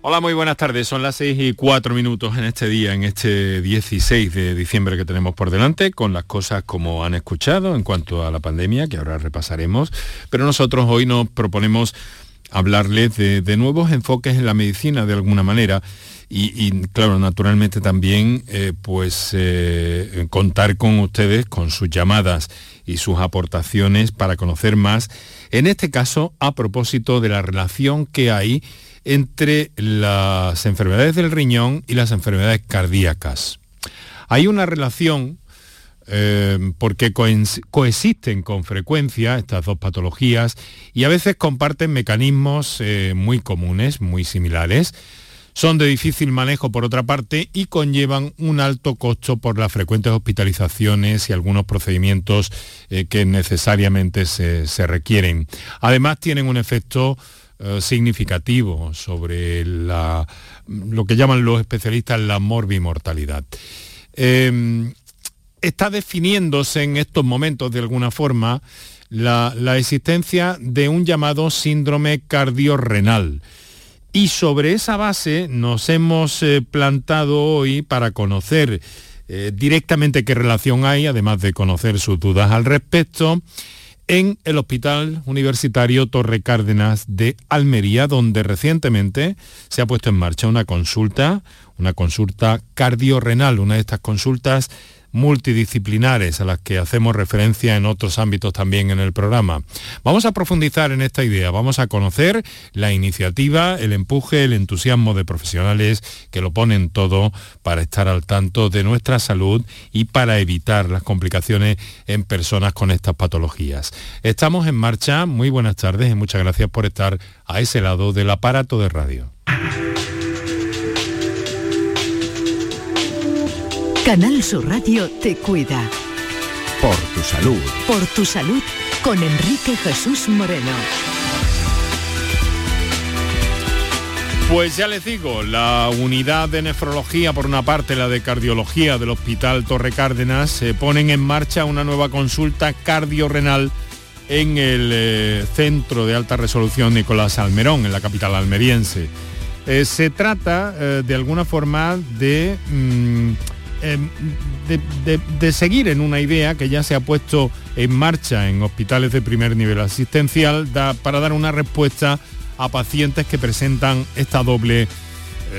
Hola, muy buenas tardes. Son las 6 y 4 minutos en este día, en este 16 de diciembre que tenemos por delante, con las cosas como han escuchado en cuanto a la pandemia, que ahora repasaremos. Pero nosotros hoy nos proponemos hablarles de, nuevos enfoques en la medicina de alguna manera. Y, claro, naturalmente también eh, pues eh, contar con ustedes, con sus llamadas y sus aportaciones para conocer más, en este caso a propósito de la relación que hay entre las enfermedades del riñón y las enfermedades cardíacas. Hay una relación eh, porque coexisten con frecuencia estas dos patologías y a veces comparten mecanismos eh, muy comunes, muy similares. Son de difícil manejo por otra parte y conllevan un alto costo por las frecuentes hospitalizaciones y algunos procedimientos eh, que necesariamente se, se, requieren. Además tienen un efecto eh, significativo sobre lo que llaman los especialistas la morbimortalidad. Eh, está definiéndose en estos momentos de alguna forma la, existencia de un llamado síndrome cardiorrenal. Y sobre esa base nos hemos eh, plantado hoy para conocer directamente qué relación hay, además de conocer sus dudas al respecto, en el Hospital Universitario Torre Cárdenas de Almería, donde recientemente se ha puesto en marcha una consulta, una consulta cardiorrenal, una de estas consultas multidisciplinares a las que hacemos referencia en otros ámbitos también en el programa. Vamos a profundizar en esta idea, vamos a conocer la iniciativa, el empuje, el entusiasmo de profesionales que lo ponen todo para estar al tanto de nuestra salud y para evitar las complicaciones en personas con estas patologías. Estamos en marcha, muy buenas tardes y muchas gracias por estar a ese lado del aparato de radio. Canal Sur Radio te cuida. Por tu salud. Por tu salud con Enrique Jesús Moreno. Pues ya les digo, la unidad de nefrología, por una parte la de cardiología del Hospital Torre Cárdenas, se ponen en marcha una nueva consulta cardiorrenal en el eh, Centro de Alta Resolución Nicolás Almerón, en la capital almeriense. Eh, se trata, eh, de alguna forma, de... Mm, Em, de, seguir en una idea que ya se ha puesto en marcha en hospitales de primer nivel asistencial para dar una respuesta a pacientes que presentan esta doble, eh,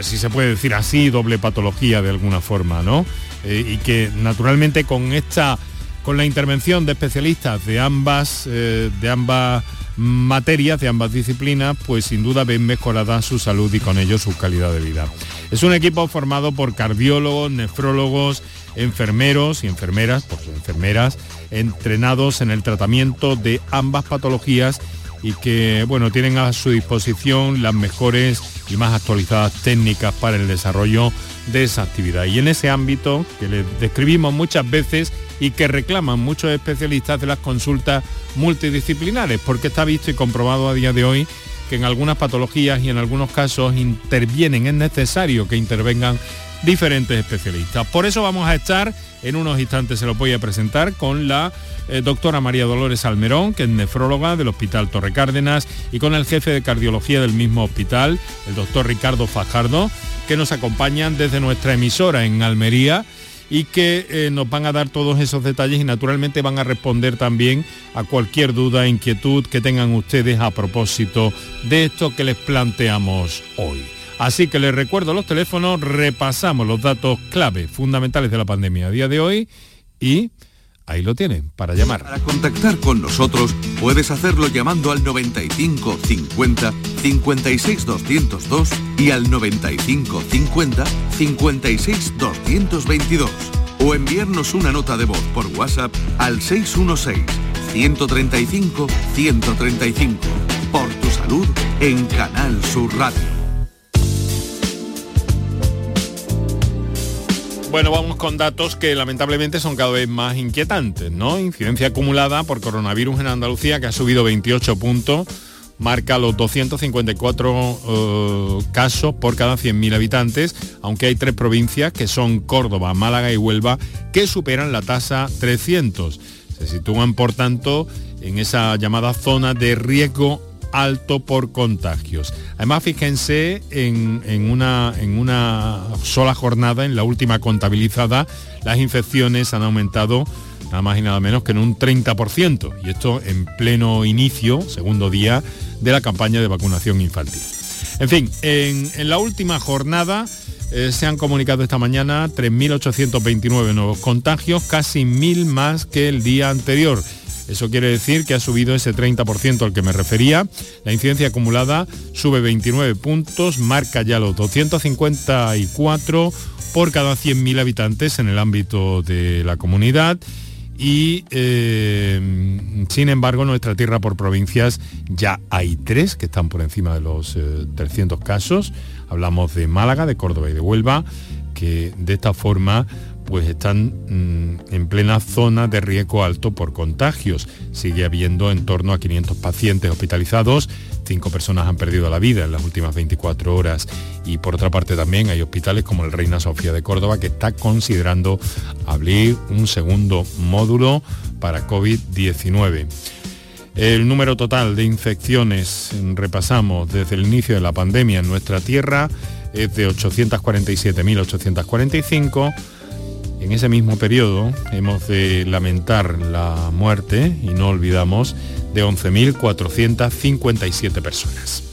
si se puede decir así, doble patología de alguna forma, ¿no? Eh, y que naturalmente con esta, con la intervención de especialistas de ambas, eh, de ambas materias de ambas disciplinas, pues sin duda ven mejorada su salud y con ello su calidad de vida. Es un equipo formado por cardiólogos, nefrólogos, enfermeros y enfermeras, por enfermeras, entrenados en el tratamiento de ambas patologías y que bueno, tienen a su disposición las mejores y más actualizadas técnicas para el desarrollo de esa actividad. Y en ese ámbito que les describimos muchas veces y que reclaman muchos especialistas de las consultas multidisciplinares, porque está visto y comprobado a día de hoy que en algunas patologías y en algunos casos intervienen, es necesario que intervengan diferentes especialistas. Por eso vamos a estar, en unos instantes se lo voy a presentar, con la eh, doctora María Dolores Almerón, que es nefróloga del Hospital Torre Cárdenas, y con el jefe de cardiología del mismo hospital, el doctor Ricardo Fajardo, que nos acompañan desde nuestra emisora en Almería y que eh, nos van a dar todos esos detalles y naturalmente van a responder también a cualquier duda inquietud que tengan ustedes a propósito de esto que les planteamos hoy. Así que les recuerdo los teléfonos, repasamos los datos clave fundamentales de la pandemia a día de hoy y Ahí lo tienen, para llamar. Para contactar con nosotros puedes hacerlo llamando al 95 50 56 202 y al 95 50 56 222 o enviarnos una nota de voz por WhatsApp al 616 135 135 por tu salud en Canal Sur Radio. Bueno, vamos con datos que lamentablemente son cada vez más inquietantes, ¿no? Incidencia acumulada por coronavirus en Andalucía que ha subido 28 puntos, marca los 254 eh, casos por cada 100.000 habitantes, aunque hay tres provincias que son Córdoba, Málaga y Huelva que superan la tasa 300. Se sitúan, por tanto, en esa llamada zona de riesgo alto por contagios. Además, fíjense en, una, en una sola jornada, en la última contabilizada, las infecciones han aumentado nada más y nada menos que en un 30%, y esto en pleno inicio, segundo día, de la campaña de vacunación infantil. En fin, en, la última jornada eh, se han comunicado esta mañana 3.829 nuevos contagios, casi mil más que el día anterior. Eso quiere decir que ha subido ese 30% al que me refería. La incidencia acumulada sube 29 puntos, marca ya los 254 por cada 100.000 habitantes en el ámbito de la comunidad y eh, sin embargo nuestra tierra por provincias ya hay tres que están por encima de los 300 eh, casos. Hablamos de Málaga, de Córdoba y de Huelva, que de esta forma pues están mm, en plena zona de riesgo alto por contagios. Sigue habiendo en torno a 500 pacientes hospitalizados, cinco personas han perdido la vida en las últimas 24 horas y por otra parte también hay hospitales como el Reina Sofía de Córdoba que está considerando abrir un segundo módulo para COVID-19. El número total de infecciones, repasamos desde el inicio de la pandemia en nuestra tierra, es de 847.845 en ese mismo periodo hemos de lamentar la muerte, y no olvidamos, de 11.457 personas.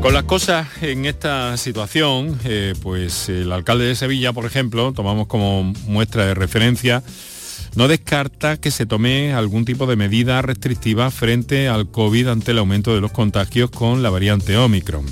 Con las cosas en esta situación, eh, pues el alcalde de Sevilla, por ejemplo, tomamos como muestra de referencia no descarta que se tome algún tipo de medida restrictiva frente al COVID ante el aumento de los contagios con la variante Omicron.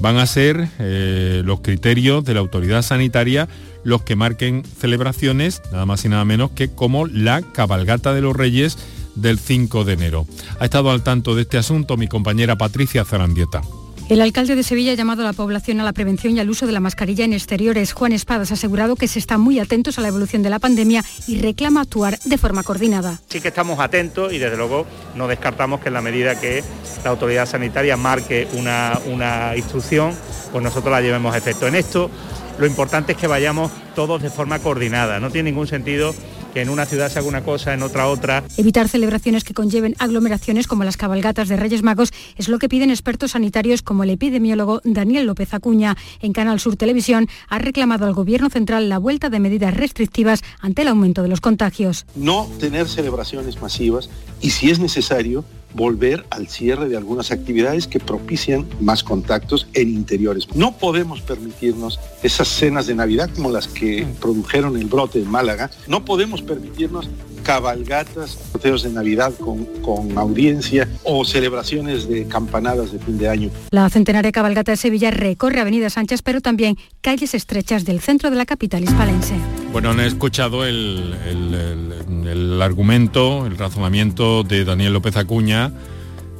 Van a ser eh, los criterios de la autoridad sanitaria los que marquen celebraciones, nada más y nada menos que como la cabalgata de los Reyes del 5 de enero. Ha estado al tanto de este asunto mi compañera Patricia Zarandieta. El alcalde de Sevilla ha llamado a la población a la prevención y al uso de la mascarilla en exteriores. Juan Espadas ha asegurado que se están muy atentos a la evolución de la pandemia y reclama actuar de forma coordinada. Sí que estamos atentos y desde luego no descartamos que en la medida que la autoridad sanitaria marque una, una instrucción, pues nosotros la llevemos a efecto. En esto lo importante es que vayamos todos de forma coordinada. No tiene ningún sentido que en una ciudad se haga una cosa, en otra otra. Evitar celebraciones que conlleven aglomeraciones como las cabalgatas de Reyes Magos es lo que piden expertos sanitarios como el epidemiólogo Daniel López Acuña. En Canal Sur Televisión ha reclamado al Gobierno Central la vuelta de medidas restrictivas ante el aumento de los contagios. No tener celebraciones masivas y si es necesario volver al cierre de algunas actividades que propician más contactos en interiores. No podemos permitirnos esas cenas de Navidad como las que produjeron el brote en Málaga. No podemos permitirnos cabalgatas, sorteos de Navidad con, con, audiencia o celebraciones de campanadas de fin de año. La centenaria cabalgata de Sevilla recorre Avenida Sánchez, pero también calles estrechas del centro de la capital hispalense. Bueno, han escuchado el, el, argumento, el razonamiento de Daniel López Acuña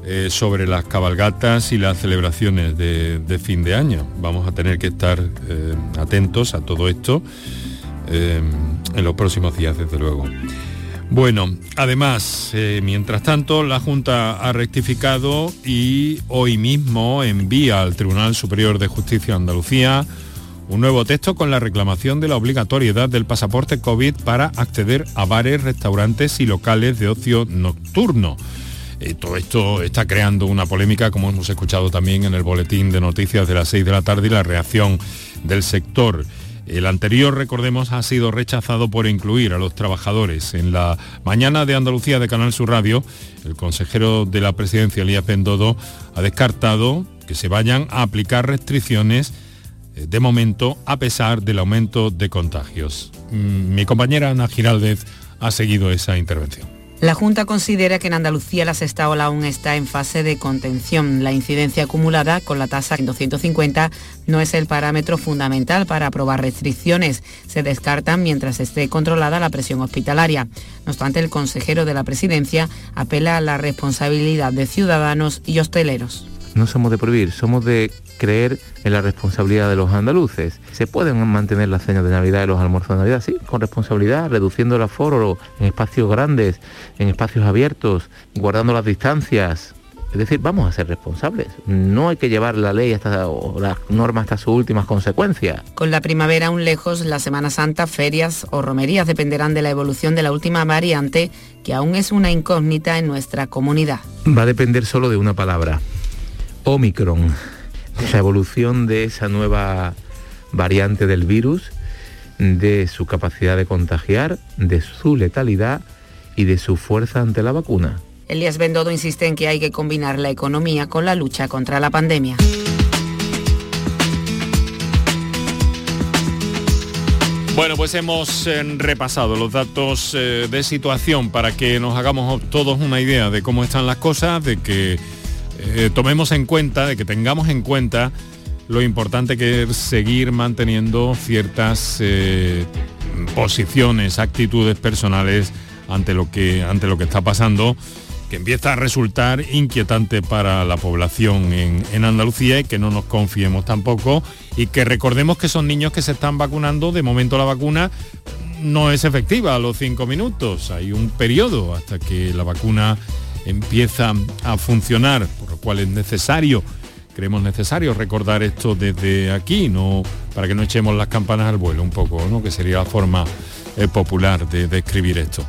eh, sobre las cabalgatas y las celebraciones de, fin de año. Vamos a tener que estar eh, atentos a todo esto eh, en los próximos días, desde luego. Bueno, además, mientras tanto, la Junta ha rectificado y hoy mismo envía al Tribunal Superior de Justicia de Andalucía un nuevo texto con la reclamación de la obligatoriedad del pasaporte COVID para acceder a bares, restaurantes y locales de ocio nocturno. Eh, todo esto está creando una polémica, como hemos escuchado también en el boletín de noticias de las 6 de la tarde y la reacción del sector. El anterior, recordemos, ha sido rechazado por incluir a los trabajadores. En la mañana de Andalucía de Canal Sur Radio, el consejero de la presidencia, Elías Pendodo, ha descartado que se vayan a aplicar restricciones eh, de momento a pesar del aumento de contagios. Mm, mi compañera Ana Giraldez ha seguido esa intervención. La Junta considera que en Andalucía la sexta ola aún está en fase de contención. La incidencia acumulada con la tasa en 250 no es el parámetro fundamental para aprobar restricciones. Se descartan mientras esté controlada la presión hospitalaria. No obstante, el consejero de la presidencia apela a la responsabilidad de ciudadanos y hosteleros. No somos de prohibir, somos de creer en la responsabilidad de los andaluces. Se pueden mantener las cenas de Navidad y los almuerzos de Navidad, sí, con responsabilidad, reduciendo el aforo en espacios grandes, en espacios abiertos, guardando las distancias. Es decir, vamos a ser responsables. No hay que llevar la ley hasta, o las normas hasta sus últimas consecuencias. Con la primavera aún lejos, la Semana Santa, ferias o romerías dependerán de la evolución de la última variante, que aún es una incógnita en nuestra comunidad. Va a depender solo de una palabra. Omicron. De la evolución de esa nueva variante del virus, de su capacidad de contagiar, de su letalidad y de su fuerza ante la vacuna. Elías Bendodo insiste en que hay que combinar la economía con la lucha contra la pandemia. Bueno, pues hemos eh, repasado los datos eh, de situación para que nos hagamos todos una idea de cómo están las cosas, de que eh, tomemos en cuenta, de que tengamos en cuenta lo importante que es seguir manteniendo ciertas posiciones, actitudes personales ante lo que, ante lo que está pasando que empieza a resultar inquietante para la población en, Andalucía y que no nos confiemos tampoco. Y que recordemos que son niños que se están vacunando, de momento la vacuna no es efectiva a los cinco minutos, hay un periodo hasta que la vacuna empieza a funcionar, por lo cual es necesario, creemos necesario recordar esto desde aquí, no para que no echemos las campanas al vuelo un poco, ¿no? que sería la forma eh, popular de describir esto.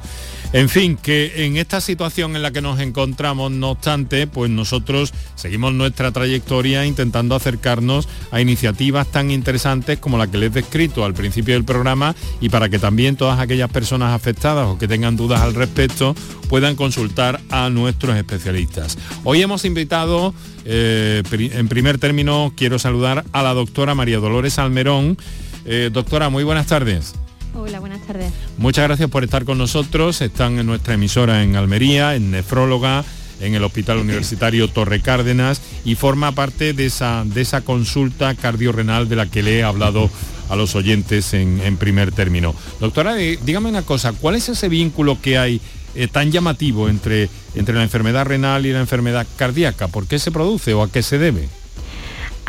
En fin, que en esta situación en la que nos encontramos, no obstante, pues nosotros seguimos nuestra trayectoria intentando acercarnos a iniciativas tan interesantes como la que les he descrito al principio del programa y para que también todas aquellas personas afectadas o que tengan dudas al respecto puedan consultar a nuestros especialistas. Hoy hemos invitado, eh, en primer término, quiero saludar a la doctora María Dolores Almerón. Eh, doctora, muy buenas tardes. Hola, buenas tardes. Muchas gracias por estar con nosotros. Están en nuestra emisora en Almería, en Nefróloga, en el Hospital Universitario Torre Cárdenas y forma parte de esa, de esa consulta cardiorrenal de la que le he hablado a los oyentes en, primer término. Doctora, eh, dígame una cosa, ¿cuál es ese vínculo que hay eh, tan llamativo entre, entre la enfermedad renal y la enfermedad cardíaca? ¿Por qué se produce o a qué se debe?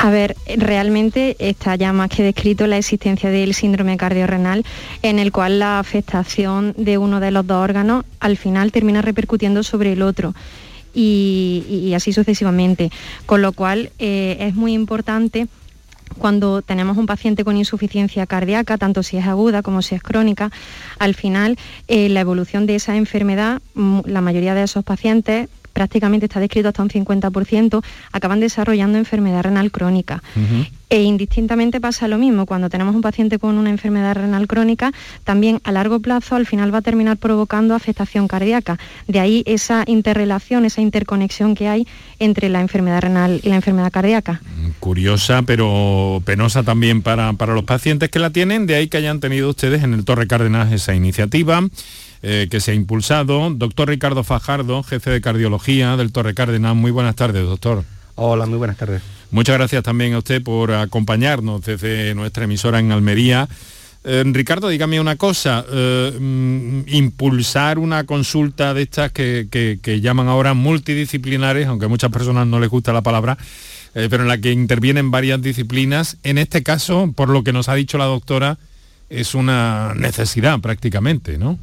A ver, realmente está ya más que descrito la existencia del síndrome cardiorrenal, en el cual la afectación de uno de los dos órganos al final termina repercutiendo sobre el otro. Y, así sucesivamente. Con lo cual eh, es muy importante cuando tenemos un paciente con insuficiencia cardíaca, tanto si es aguda como si es crónica, al final eh, la evolución de esa enfermedad, mm, la mayoría de esos pacientes prácticamente está descrito hasta un 50%, acaban desarrollando enfermedad renal crónica. E indistintamente pasa lo mismo, cuando tenemos un paciente con una enfermedad renal crónica, también a largo plazo al final va a terminar provocando afectación cardíaca. De ahí esa interrelación, esa interconexión que hay entre la enfermedad renal y la enfermedad cardíaca. Curiosa, pero penosa también para, para los pacientes que la tienen, de ahí que hayan tenido ustedes en el Torre Cárdenas esa iniciativa. Eh, que se ha impulsado. Doctor Ricardo Fajardo, jefe de cardiología del Torre Cárdenas. Muy buenas tardes, doctor. Hola, muy buenas tardes. Muchas gracias también a usted por acompañarnos desde nuestra emisora en Almería. Eh, Ricardo, dígame una cosa, eh, mm, impulsar una consulta de estas que, que, llaman ahora multidisciplinares, aunque a muchas personas no les gusta la palabra, pero en la que intervienen varias disciplinas, en este caso, por lo que nos ha dicho la doctora, es una necesidad prácticamente, ¿no?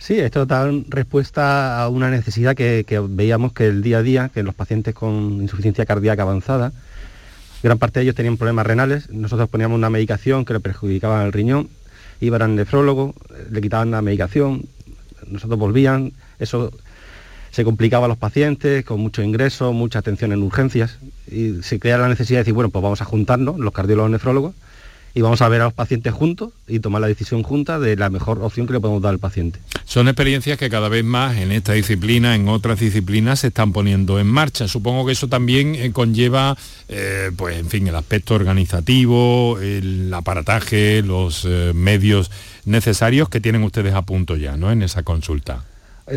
Sí, esto da respuesta a una necesidad que, veíamos que el día a día, que los pacientes con insuficiencia cardíaca avanzada, gran parte de ellos tenían problemas renales, nosotros poníamos una medicación que le perjudicaba el riñón, iban al nefrólogo, le quitaban la medicación, nosotros volvían, eso se complicaba a los pacientes con mucho ingreso, mucha atención en urgencias y se crea la necesidad de decir, bueno, pues vamos a juntarnos, los cardiólogos nefrólogos, y vamos a ver a los pacientes juntos y tomar la decisión junta de la mejor opción que le podemos dar al paciente. Son experiencias que cada vez más en esta disciplina, en otras disciplinas, se están poniendo en marcha. Supongo que eso también eh, conlleva, eh, pues en fin, el aspecto organizativo, el aparataje, los eh, medios necesarios que tienen ustedes a punto ya, ¿no? En esa consulta.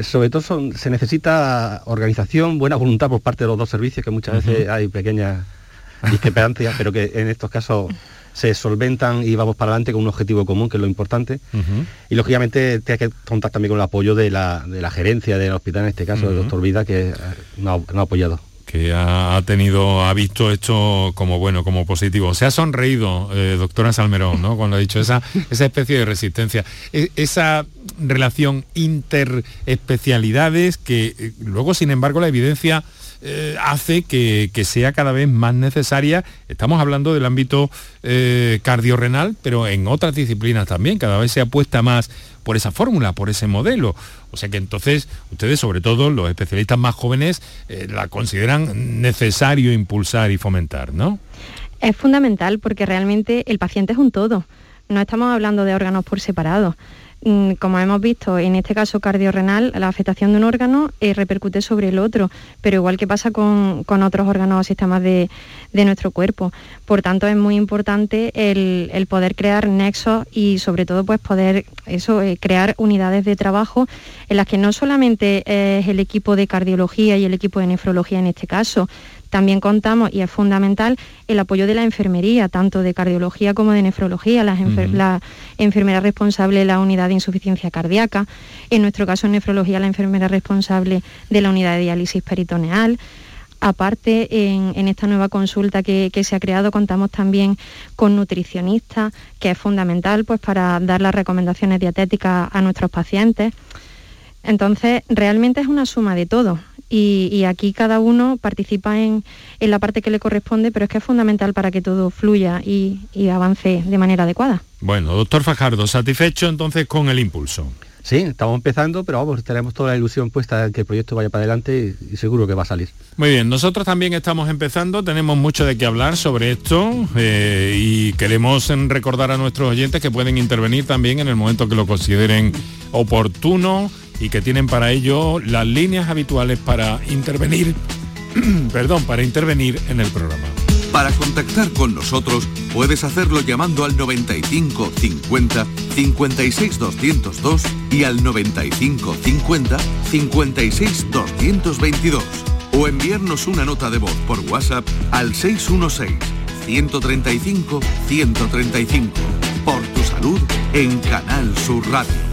Sobre todo se necesita organización, buena voluntad por parte de los dos servicios, que muchas veces hay pequeñas discrepancias, pero que en estos casos se solventan y vamos para adelante con un objetivo común, que es lo importante. Y lógicamente tiene que contar también con el apoyo de la, gerencia del hospital, en este caso, del doctor Vida, que nos ha, apoyado. que ha, tenido, ha visto esto como bueno, como positivo. Se ha sonreído, eh, doctora Salmerón, ¿no? Cuando ha dicho esa, esa especie de resistencia. E, esa relación interespecialidades que eh, luego, sin embargo, la evidencia eh, hace que, sea cada vez más necesaria. Estamos hablando del ámbito eh, cardiorrenal, pero en otras disciplinas también. Cada vez se apuesta más por esa fórmula, por ese modelo. O sea que entonces ustedes, sobre todo los especialistas más jóvenes, eh, la consideran necesario impulsar y fomentar, ¿no? Es fundamental porque realmente el paciente es un todo. No estamos hablando de órganos por separado. Mm, como hemos visto, en este caso cardiorrenal, la afectación de un órgano eh, repercute sobre el otro, pero igual que pasa con, otros órganos o sistemas de, nuestro cuerpo. Por tanto, es muy importante el, poder crear nexos y sobre todo pues poder eso, eh, crear unidades de trabajo en las que no solamente es el equipo de cardiología y el equipo de nefrología en este caso, también contamos, y es fundamental, el apoyo de la enfermería, tanto de cardiología como de nefrología, la enfermera responsable de la unidad de insuficiencia cardíaca, en nuestro caso en nefrología la enfermera responsable de la unidad de diálisis peritoneal. Aparte, en, esta nueva consulta que, se ha creado, contamos también con nutricionistas, que es fundamental pues, para dar las recomendaciones dietéticas a nuestros pacientes. Entonces, realmente es una suma de todo y, aquí cada uno participa en, la parte que le corresponde, pero es que es fundamental para que todo fluya y, avance de manera adecuada. Bueno, doctor Fajardo, ¿satisfecho entonces con el impulso? Sí, estamos empezando, pero vamos, tenemos toda la ilusión puesta en que el proyecto vaya para adelante y, seguro que va a salir. Muy bien, nosotros también estamos empezando, tenemos mucho de qué hablar sobre esto eh, y queremos recordar a nuestros oyentes que pueden intervenir también en el momento que lo consideren oportuno y que tienen para ello las líneas habituales para intervenir, perdón, para intervenir en el programa. Para contactar con nosotros puedes hacerlo llamando al 95 50 56 202 y al 95 50 56 222 o enviarnos una nota de voz por WhatsApp al 616 135 135 por tu salud en Canal Sur Radio.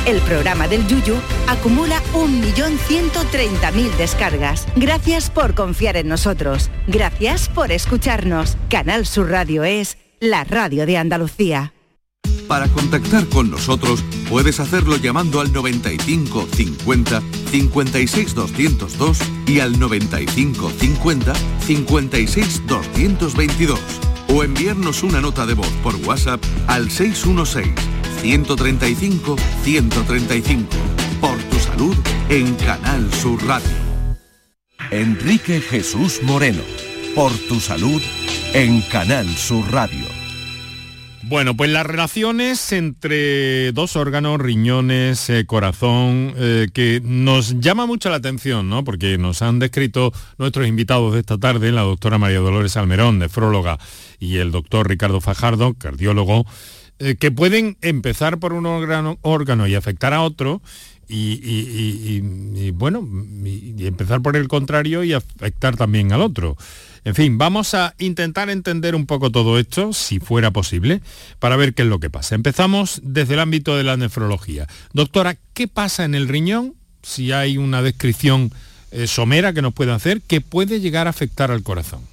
el programa del Yuyu acumula 1.130.000 descargas. Gracias por confiar en nosotros. Gracias por escucharnos. Canal Sur Radio es la radio de Andalucía. Para contactar con nosotros puedes hacerlo llamando al 95 50 56 202 y al 95 50 56 222 o enviarnos una nota de voz por WhatsApp al 616 135 135. Por tu salud en Canal Sur Radio. Enrique Jesús Moreno. Por tu salud en Canal Sur Radio. Bueno, pues las relaciones entre dos órganos, riñones, eh, corazón, eh, que nos llama mucho la atención, ¿no? Porque nos han descrito nuestros invitados de esta tarde, la doctora María Dolores Almerón, nefróloga, y el doctor Ricardo Fajardo, cardiólogo, eh, que pueden empezar por un órgano, y afectar a otro y, bueno, y empezar por el contrario y afectar también al otro. En fin, vamos a intentar entender un poco todo esto, si fuera posible, para ver qué es lo que pasa. Empezamos desde el ámbito de la nefrología. Doctora, ¿qué pasa en el riñón? Si hay una descripción eh, somera que nos puede hacer, que puede llegar a afectar al corazón.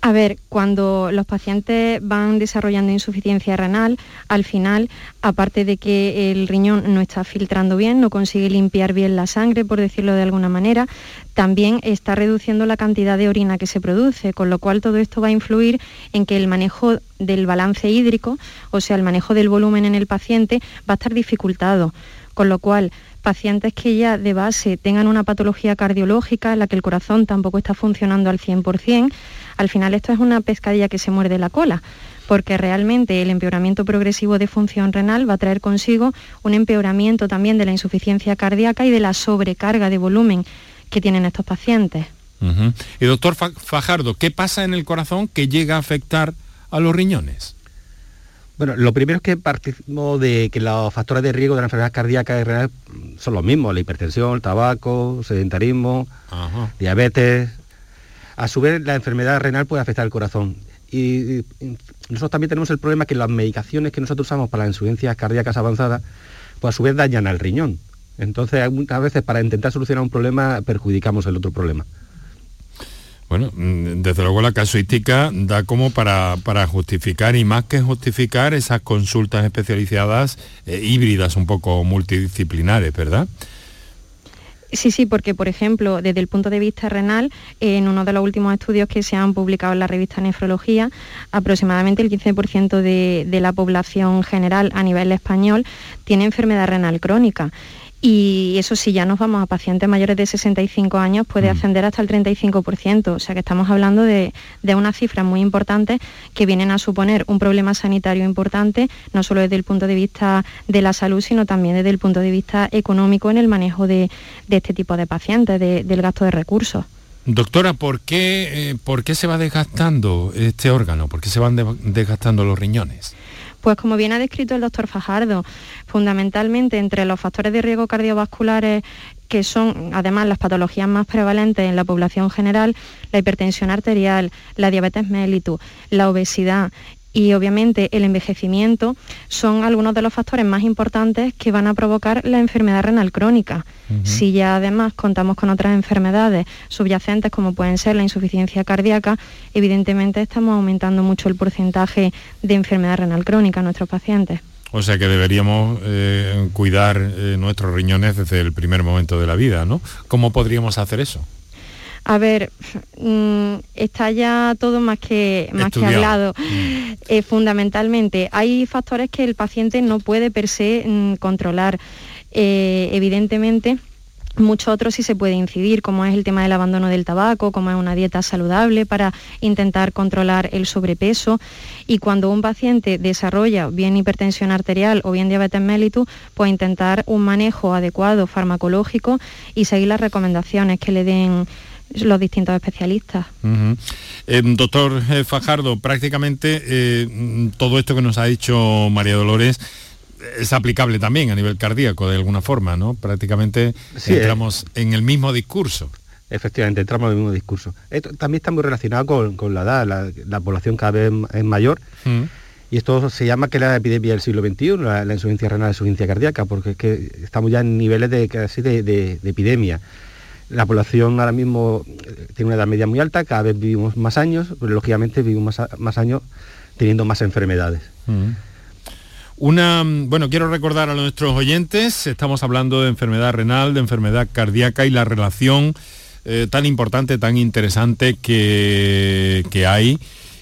A ver, cuando los pacientes van desarrollando insuficiencia renal, al final, aparte de que el riñón no está filtrando bien, no consigue limpiar bien la sangre, por decirlo de alguna manera, también está reduciendo la cantidad de orina que se produce, con lo cual todo esto va a influir en que el manejo del balance hídrico, o sea, el manejo del volumen en el paciente, va a estar dificultado. Con lo cual, pacientes que ya de base tengan una patología cardiológica en la que el corazón tampoco está funcionando al 100%, al final esto es una pescadilla que se muerde la cola, porque realmente el empeoramiento progresivo de función renal va a traer consigo un empeoramiento también de la insuficiencia cardíaca y de la sobrecarga de volumen que tienen estos pacientes. Y doctor Fajardo, ¿qué pasa en el corazón que llega a afectar a los riñones? Bueno, lo primero es que partimos de que los factores de riesgo de la enfermedad cardíaca y renal son los mismos, la hipertensión, el tabaco, sedentarismo, diabetes, a su vez, la enfermedad renal puede afectar al corazón. Y, nosotros también tenemos el problema que las medicaciones que nosotros usamos para las insuficiencias cardíacas avanzadas, pues a su vez dañan al riñón. Entonces, muchas veces para intentar solucionar un problema perjudicamos el otro problema. Bueno, mm, desde luego la casuística da como para, justificar y más que justificar esas consultas especializadas eh, híbridas, un poco multidisciplinares, ¿verdad? Sí, sí, porque por ejemplo, desde el punto de vista renal, en uno de los últimos estudios que se han publicado en la revista Nefrología, aproximadamente el 15% de, de la población general a nivel español tiene enfermedad renal crónica y eso si ya nos vamos a pacientes mayores de 65 años puede mm. ascender hasta el 35%, o sea que estamos hablando de, unas cifras muy importantes que vienen a suponer un problema sanitario importante, no solo desde el punto de vista de la salud, sino también desde el punto de vista económico en el manejo de, este tipo de pacientes, del gasto de recursos. Doctora, ¿por qué, eh, ¿por qué se va desgastando este órgano? ¿Por qué se van desgastando los riñones? Pues como bien ha descrito el doctor Fajardo, fundamentalmente entre los factores de riesgo cardiovasculares que son además las patologías más prevalentes en la población general, la hipertensión arterial, la diabetes mellitus, la obesidad y obviamente el envejecimiento son algunos de los factores más importantes que van a provocar la enfermedad renal crónica. Si ya además contamos con otras enfermedades subyacentes como pueden ser la insuficiencia cardíaca, evidentemente estamos aumentando mucho el porcentaje de enfermedad renal crónica en nuestros pacientes. O sea que deberíamos eh, cuidar eh, nuestros riñones desde el primer momento de la vida, ¿no? ¿Cómo podríamos hacer eso? A ver, mm, está ya todo más que, más que hablado. Mm. Eh, fundamentalmente, hay factores que el paciente no puede per se mm, controlar. Eh, evidentemente, muchos otros sí se puede incidir, como es el tema del abandono del tabaco, como es una dieta saludable para intentar controlar el sobrepeso. Y cuando un paciente desarrolla bien hipertensión arterial o bien diabetes mellitus, pues intentar un manejo adecuado farmacológico y seguir las recomendaciones que le den los distintos especialistas. Eh, doctor eh, Fajardo, prácticamente eh, todo esto que nos ha dicho María Dolores es aplicable también a nivel cardíaco de alguna forma, ¿no? Prácticamente entramos en el mismo discurso. Efectivamente, entramos en el mismo discurso. Esto también está muy relacionado con, la edad, la, población cada vez es mayor. Y esto se llama que la epidemia del siglo XXI, la, insuficiencia renal, la insuficiencia cardíaca, porque es que estamos ya en niveles de casi de epidemia. La población ahora mismo eh, tiene una edad media muy alta, cada vez vivimos más años, pero lógicamente vivimos más, años teniendo más enfermedades. Mm. Una, bueno, quiero recordar a nuestros oyentes, estamos hablando de enfermedad renal, de enfermedad cardíaca y la relación eh, tan importante, tan interesante que, que hay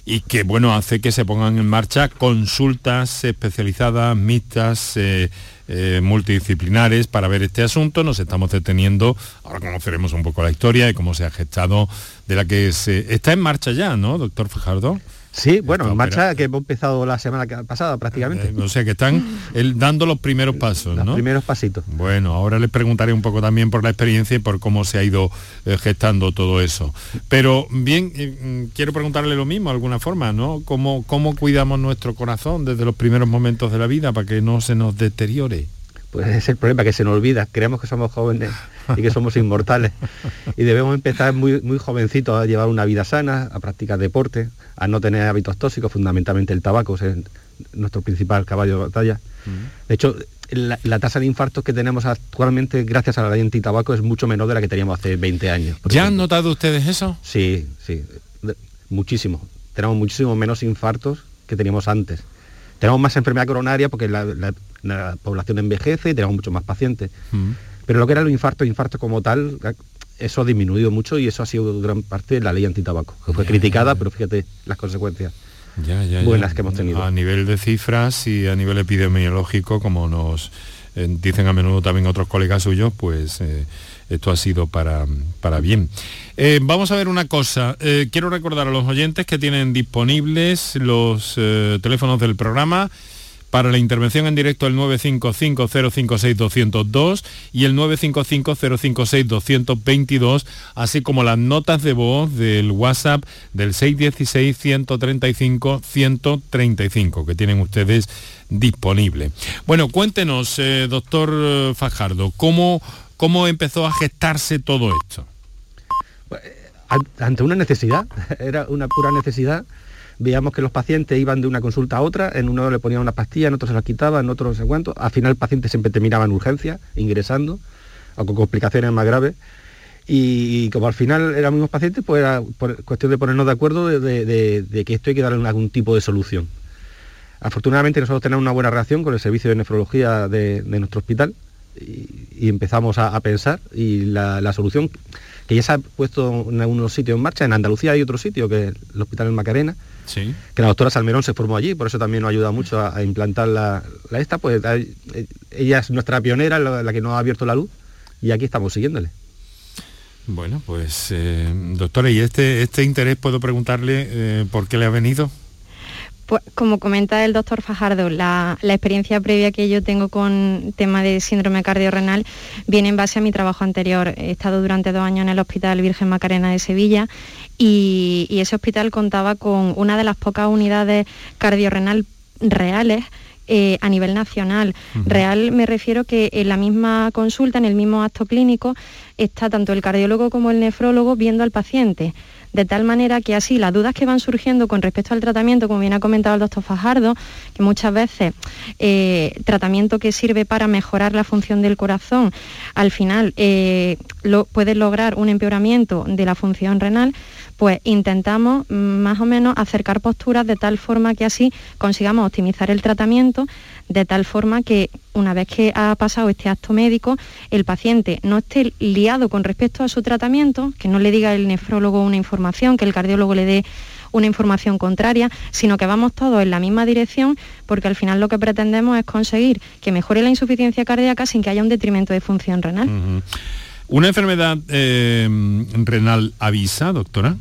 y que bueno hace que se pongan en marcha consultas especializadas, mixtas, eh, eh, multidisciplinares para ver este asunto. Nos estamos deteniendo, ahora conoceremos un poco la historia y cómo se ha gestado, de la que se está en marcha ya, ¿no, doctor Fajardo? Sí, bueno, en marcha que hemos empezado la semana pasada prácticamente. Eh, o sea que están dando los primeros pasos, los primeros pasitos. Bueno, ahora les preguntaré un poco también por la experiencia y por cómo se ha ido eh, gestando todo eso. Pero bien, mm, quiero preguntarle lo mismo de alguna forma, ¿no? ¿Cómo, ¿Cómo cuidamos nuestro corazón desde los primeros momentos de la vida para que no se nos deteriore? Pues es el problema, que se nos olvida. Creemos que somos jóvenes y que somos inmortales. Y debemos empezar muy, muy jovencitos a llevar una vida sana, a practicar deporte, a no tener hábitos tóxicos, fundamentalmente el tabaco, es nuestro principal caballo de batalla. De hecho, la, tasa de infartos que tenemos actualmente gracias a la ley anti-tabaco es mucho menor de la que teníamos hace 20 años. ¿Ya han notado ustedes eso? Sí, sí, muchísimo. Tenemos muchísimo menos infartos que teníamos antes. Tenemos más enfermedad coronaria porque la, población envejece y tenemos muchos más pacientes. Mm. Pero lo que era el infarto, infarto como tal, eso ha disminuido mucho y eso ha sido gran parte de la ley antitabaco, que fue criticada, pero fíjate las consecuencias buenas que hemos tenido. A nivel de cifras y a nivel epidemiológico, como nos eh, dicen a menudo también otros colegas suyos, pues eh, esto ha sido para, para bien. Eh, vamos a ver una cosa. quiero recordar a los oyentes que tienen disponibles los teléfonos del programa para la intervención en directo el 955-056-202 y el 955-056-222, así como las notas de voz del WhatsApp del 616-135-135 que tienen ustedes disponible. Bueno, cuéntenos, eh, doctor Fajardo, ¿cómo, ¿cómo empezó a gestarse todo esto? Ante una necesidad, era una pura necesidad veíamos que los pacientes iban de una consulta a otra, en uno le ponían una pastilla, en otro se la quitaba, en otro no sé cuánto, al final el paciente siempre terminaba en urgencia, ingresando, o con complicaciones más graves, y, como al final eran mismos pacientes, pues era cuestión de ponernos de acuerdo de, que esto hay que darle algún tipo de solución. Afortunadamente nosotros tenemos una buena relación con el servicio de nefrología de, nuestro hospital empezamos a, pensar y la, solución que ya se ha puesto en algunos sitios en marcha, en Andalucía hay otro sitio que es el Hospital en Macarena, que la doctora Salmerón se formó allí, por eso también nos ayuda mucho a, implantar la, esta, pues eh, ella es nuestra pionera, la, que nos ha abierto la luz, y aquí estamos siguiéndole. Bueno, pues eh, doctora, ¿y este, este interés puedo preguntarle eh, por qué le ha venido? Pues, como comenta el doctor Fajardo, la, experiencia previa que yo tengo con tema de síndrome cardiorrenal viene en base a mi trabajo anterior. He estado durante dos años en el Hospital Virgen Macarena de Sevilla y, ese hospital contaba con una de las pocas unidades cardiorrenal reales eh, a nivel nacional. Real me refiero que en la misma consulta, en el mismo acto clínico, está tanto el cardiólogo como el nefrólogo viendo al paciente de tal manera que así las dudas que van surgiendo con respecto al tratamiento, como bien ha comentado el doctor Fajardo, que muchas veces eh, tratamiento que sirve para mejorar la función del corazón, al final eh, lo, puede lograr un empeoramiento de la función renal, pues intentamos más o menos acercar posturas de tal forma que así consigamos optimizar el tratamiento de tal forma que una vez que ha pasado este acto médico, el paciente no esté liado con respecto a su tratamiento, que no le diga el nefrólogo una información, que el cardiólogo le dé una información contraria, sino que vamos todos en la misma dirección, porque al final lo que pretendemos es conseguir que mejore la insuficiencia cardíaca sin que haya un detrimento de función renal. ¿Una enfermedad eh, renal avisa, doctora?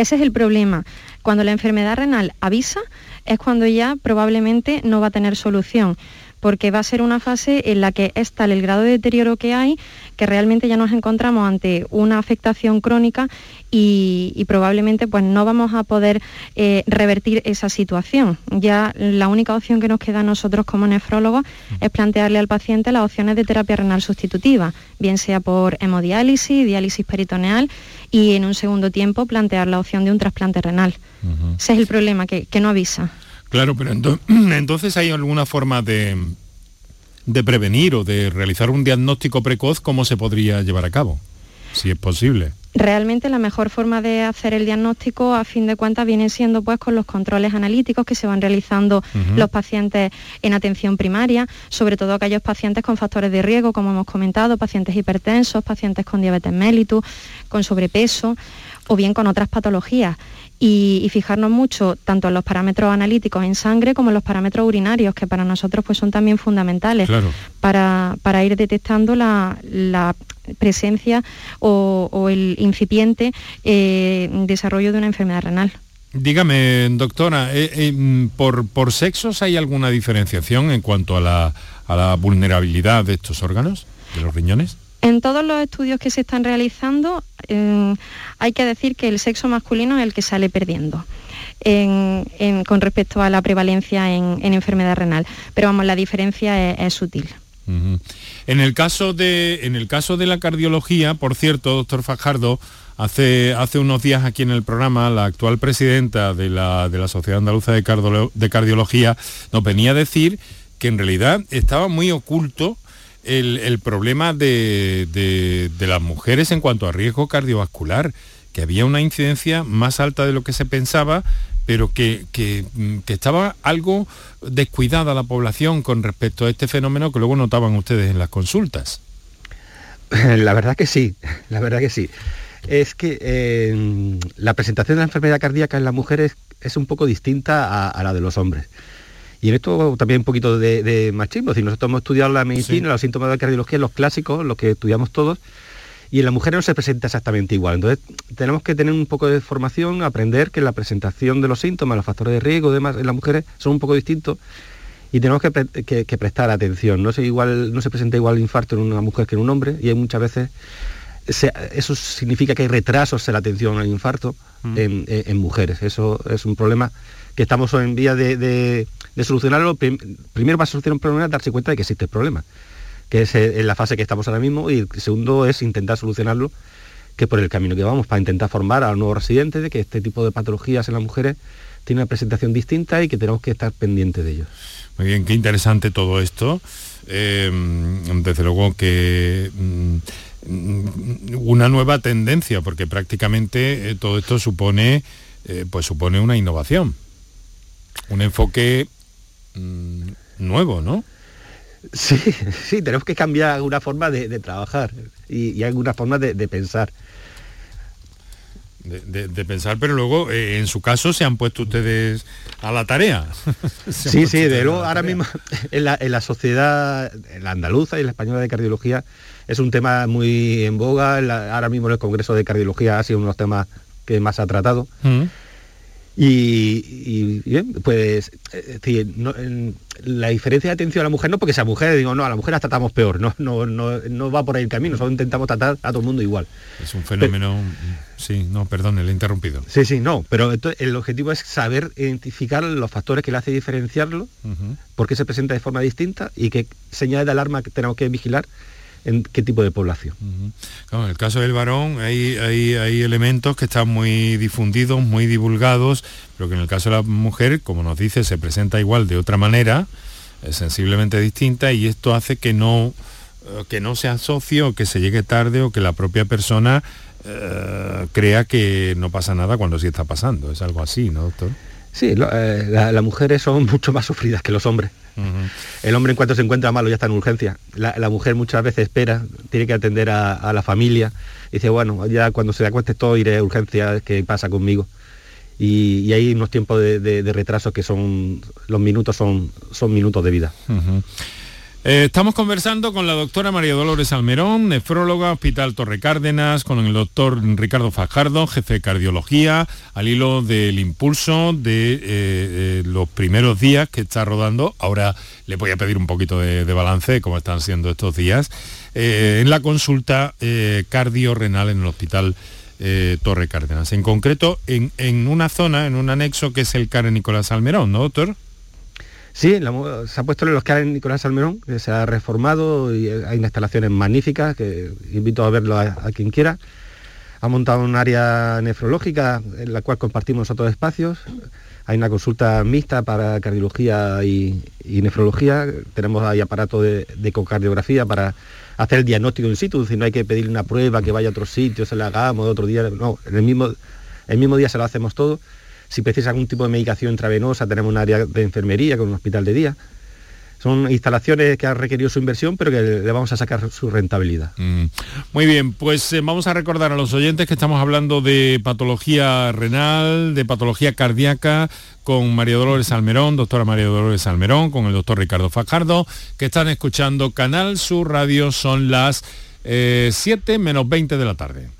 Ese es el problema. Cuando la enfermedad renal avisa, es cuando ya probablemente no va a tener solución porque va a ser una fase en la que es tal el grado de deterioro que hay que realmente ya nos encontramos ante una afectación crónica y, probablemente pues no vamos a poder eh, revertir esa situación. Ya la única opción que nos queda a nosotros como nefrólogos es plantearle al paciente las opciones de terapia renal sustitutiva, bien sea por hemodiálisis, diálisis peritoneal y en un segundo tiempo plantear la opción de un trasplante renal. Ese es el problema, que, no avisa. Claro, pero entonces hay alguna forma de, de prevenir o de realizar un diagnóstico precoz, ¿cómo se podría llevar a cabo? Si es posible. Realmente la mejor forma de hacer el diagnóstico a fin de cuentas viene siendo pues con los controles analíticos que se van realizando los pacientes en atención primaria, sobre todo aquellos pacientes con factores de riesgo, como hemos comentado, pacientes hipertensos, pacientes con diabetes mellitus, con sobrepeso o bien con otras patologías y, fijarnos mucho tanto en los parámetros analíticos en sangre como en los parámetros urinarios, que para nosotros pues, son también fundamentales para, ir detectando la, presencia o, el incipiente eh, desarrollo de una enfermedad renal. Dígame, doctora, eh, eh, ¿por, ¿por sexos hay alguna diferenciación en cuanto a la, a la vulnerabilidad de estos órganos, de los riñones? En todos los estudios que se están realizando eh, hay que decir que el sexo masculino es el que sale perdiendo. con respecto a la prevalencia en, enfermedad renal. Pero vamos, la diferencia es, sutil. En el caso de en el caso de la cardiología, por cierto, doctor Fajardo, hace, hace unos días aquí en el programa la actual presidenta de la, de la Sociedad Andaluza de, de Cardiología nos venía a decir que en realidad estaba muy oculto el, problema de, de, las mujeres en cuanto a riesgo cardiovascular, que había una incidencia más alta de lo que se pensaba, pero que, que, mm, estaba algo descuidada la población con respecto a este fenómeno que luego notaban ustedes en las consultas. La verdad que sí, la verdad que sí. Es que eh, la presentación de la enfermedad cardíaca en las mujeres es un poco distinta a la de los hombres. Y en esto también un poquito de, machismo. Si nosotros hemos estudiado la medicina, los síntomas de cardiología, los clásicos, los que estudiamos todos, y en la mujer no se presenta exactamente igual. Entonces tenemos que tener un poco de formación, aprender que la presentación de los síntomas, los factores de riesgo demás en las mujeres son un poco distintos y tenemos que, prestar atención. No, igual, no se presenta igual el infarto en una mujer que en un hombre y hay muchas veces eso significa que hay retrasos en la atención al infarto mm. en, mujeres. Eso es un problema estamos en vía de solucionarlo, primero va a solucionar un problema darse cuenta de que existe el problema, que es en la fase que estamos ahora mismo, y segundo es intentar solucionarlo, que por el camino que vamos, para intentar formar a los nuevos residentes de que este tipo de patologías en las mujeres tiene una presentación distinta y que tenemos que estar pendientes de ellos. Muy bien, qué interesante todo esto. Eh, desde luego que mm, una nueva tendencia, porque prácticamente eh, todo esto supone, eh, pues supone una innovación, un enfoque Mm, nuevo, ¿no? Sí, sí, tenemos que cambiar alguna forma de, trabajar y, alguna forma de, pensar. De, pensar, pero luego eh, en su caso se han puesto ustedes a la tarea. sí, sí, de luego ahora mismo en la, sociedad, en la andaluza y la española de cardiología es un tema muy en boga. ahora mismo en el Congreso de Cardiología ha sido uno de los temas que más ha tratado. Mm. Y, bien, pues la diferencia de atención a la mujer no porque sea mujer, digo, no, a la mujer la tratamos peor, no, no, no, va por ahí el camino, solo intentamos tratar a todo el mundo igual. Es un fenómeno, sí, no, perdón, le he interrumpido. Sí, sí, no, pero el objetivo es saber identificar los factores que le hace diferenciarlo, por qué se presenta de forma distinta y qué señales de alarma que tenemos que vigilar en qué tipo de población. en el caso del varón hay, hay, elementos que están muy difundidos, muy divulgados, pero que en el caso de la mujer, como nos dice, se presenta igual de otra manera, sensiblemente distinta, y esto hace que no, eh, que no se asocie o que se llegue tarde o que la propia persona eh, crea que no pasa nada cuando sí está pasando. Es algo así, ¿no, doctor? Sí, eh, las mujeres son mucho más sufridas que los hombres. El hombre en cuanto se encuentra malo ya está en urgencia. La, mujer muchas veces espera, tiene que atender a, la familia. dice, bueno, ya cuando se da cuenta todo iré a urgencia, ¿qué pasa conmigo? Y, hay unos tiempos de, retraso que son, los minutos son, son minutos de vida. Eh, estamos conversando con la doctora María Dolores Almerón, nefróloga, Hospital Torre Cárdenas, con el doctor Ricardo Fajardo, jefe de cardiología, al hilo del impulso de eh, eh, los primeros días que está rodando. Ahora le voy a pedir un poquito de, balance de cómo están siendo estos días. en la consulta cardiorrenal en el Hospital Torre Cárdenas. En concreto, en, en, una zona, en un anexo que es el CARE Nicolás Almerón, ¿no, doctor? Sí, se ha puesto en los que Nicolás Salmerón, que se ha reformado y hay instalaciones magníficas que invito a verlo a, quien quiera. Ha montado un área nefrológica en la cual compartimos otros espacios. Hay una consulta mixta para cardiología y, nefrología. Tenemos ahí aparato de, ecocardiografía para hacer el diagnóstico in situ, si no hay que pedirle una prueba que vaya a otro sitio, se la hagamos otro día. No, en el mismo día se lo hacemos todo si precisa algún tipo de medicación intravenosa, tenemos un área de enfermería con un hospital de día. Son instalaciones que han requerido su inversión, pero que le vamos a sacar su rentabilidad. Mm. Muy bien, pues eh, vamos a recordar a los oyentes que estamos hablando de patología renal, de patología cardíaca, con María Dolores Almerón, doctora María Dolores Almerón, con el doctor Ricardo Fajardo, que están escuchando Canal Sur Radio, son las 7 eh, menos 20 de la tarde.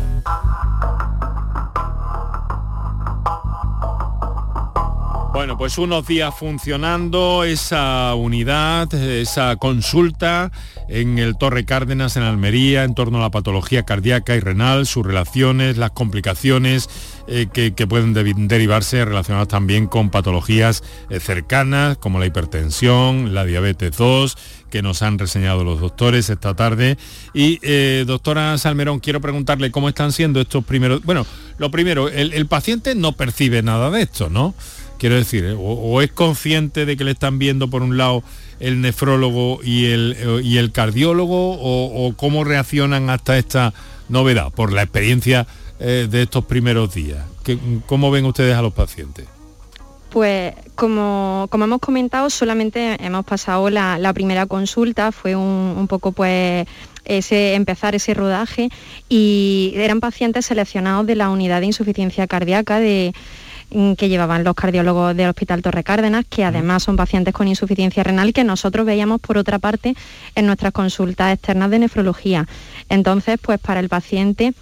Bueno, pues unos días funcionando esa unidad, esa consulta en el Torre Cárdenas en Almería en torno a la patología cardíaca y renal, sus relaciones, las complicaciones eh, que, pueden derivarse relacionadas también con patologías eh, cercanas como la hipertensión, la diabetes 2, que nos han reseñado los doctores esta tarde. Y eh, doctora Salmerón, quiero preguntarle cómo están siendo estos primeros... Bueno, lo primero, el paciente no percibe nada de esto, ¿no? Quiero decir, ¿eh? o, es consciente de que le están viendo por un lado el nefrólogo y el, eh, y el cardiólogo, o, cómo reaccionan hasta esta novedad por la experiencia eh, de estos primeros días. ¿Cómo ven ustedes a los pacientes? Pues como, como, hemos comentado, solamente hemos pasado la, primera consulta, fue un, un, poco pues ese, empezar ese rodaje y eran pacientes seleccionados de la unidad de insuficiencia cardíaca de, que llevaban los cardiólogos del Hospital Torre Cárdenas, que además son pacientes con insuficiencia renal que nosotros veíamos por otra parte en nuestras consultas externas de nefrología. Entonces, pues para el paciente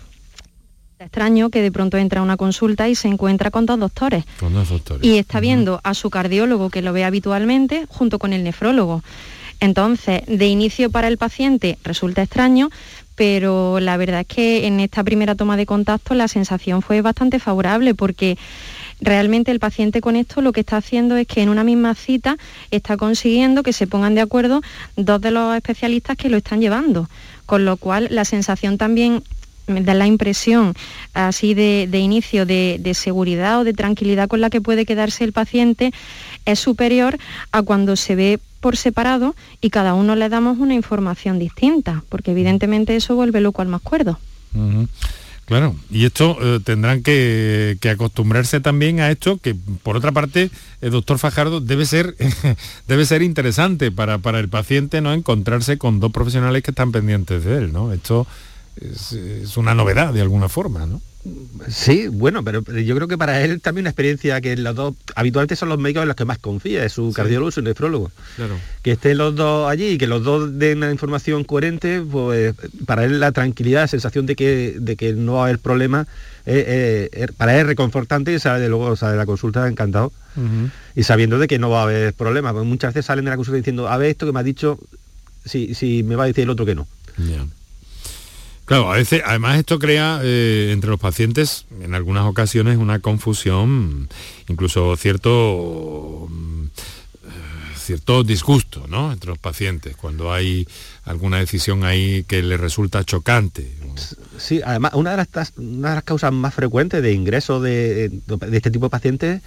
extraño que de pronto entra a una consulta y se encuentra con dos doctores. Con dos doctores. Y está viendo a su cardiólogo que lo ve habitualmente junto con el nefrólogo. Entonces, de inicio para el paciente resulta extraño, pero la verdad es que en esta primera toma de contacto la sensación fue bastante favorable porque realmente el paciente con esto lo que está haciendo es que en una misma cita está consiguiendo que se pongan de acuerdo dos de los especialistas que lo están llevando, con lo cual la sensación también me da la impresión así de, inicio de, seguridad o de tranquilidad con la que puede quedarse el paciente es superior a cuando se ve por separado y cada uno le damos una información distinta, porque evidentemente eso vuelve loco al más cuerdo. Claro, y esto eh, tendrán que, acostumbrarse también a esto, que por otra parte, el doctor Fajardo, debe ser, debe ser interesante para, para, el paciente no encontrarse con dos profesionales que están pendientes de él, ¿no? Esto es, es una novedad de alguna forma, ¿no? Sí, bueno, pero yo creo que para él también una experiencia que los dos, habitualmente son los médicos en los que más confía, es su cardiólogo y su nefrólogo. Claro. Que estén los dos allí y que los dos den una información coherente, pues para él la tranquilidad, la sensación de que, de que no va a haber problema, eh, eh, er, para él es reconfortante y sale de luego sale de la consulta encantado. Y sabiendo de que no va a haber problema. Pues muchas veces salen de la consulta diciendo, a ver esto que me ha dicho, si, si me va a decir el otro que no. Claro, a veces, además esto crea eh, entre los pacientes en algunas ocasiones una confusión, incluso cierto mm, cierto disgusto ¿no? entre los pacientes cuando hay alguna decisión ahí que les resulta chocante. Sí, además una de las, una de las causas más frecuentes de ingreso de, de este tipo de pacientes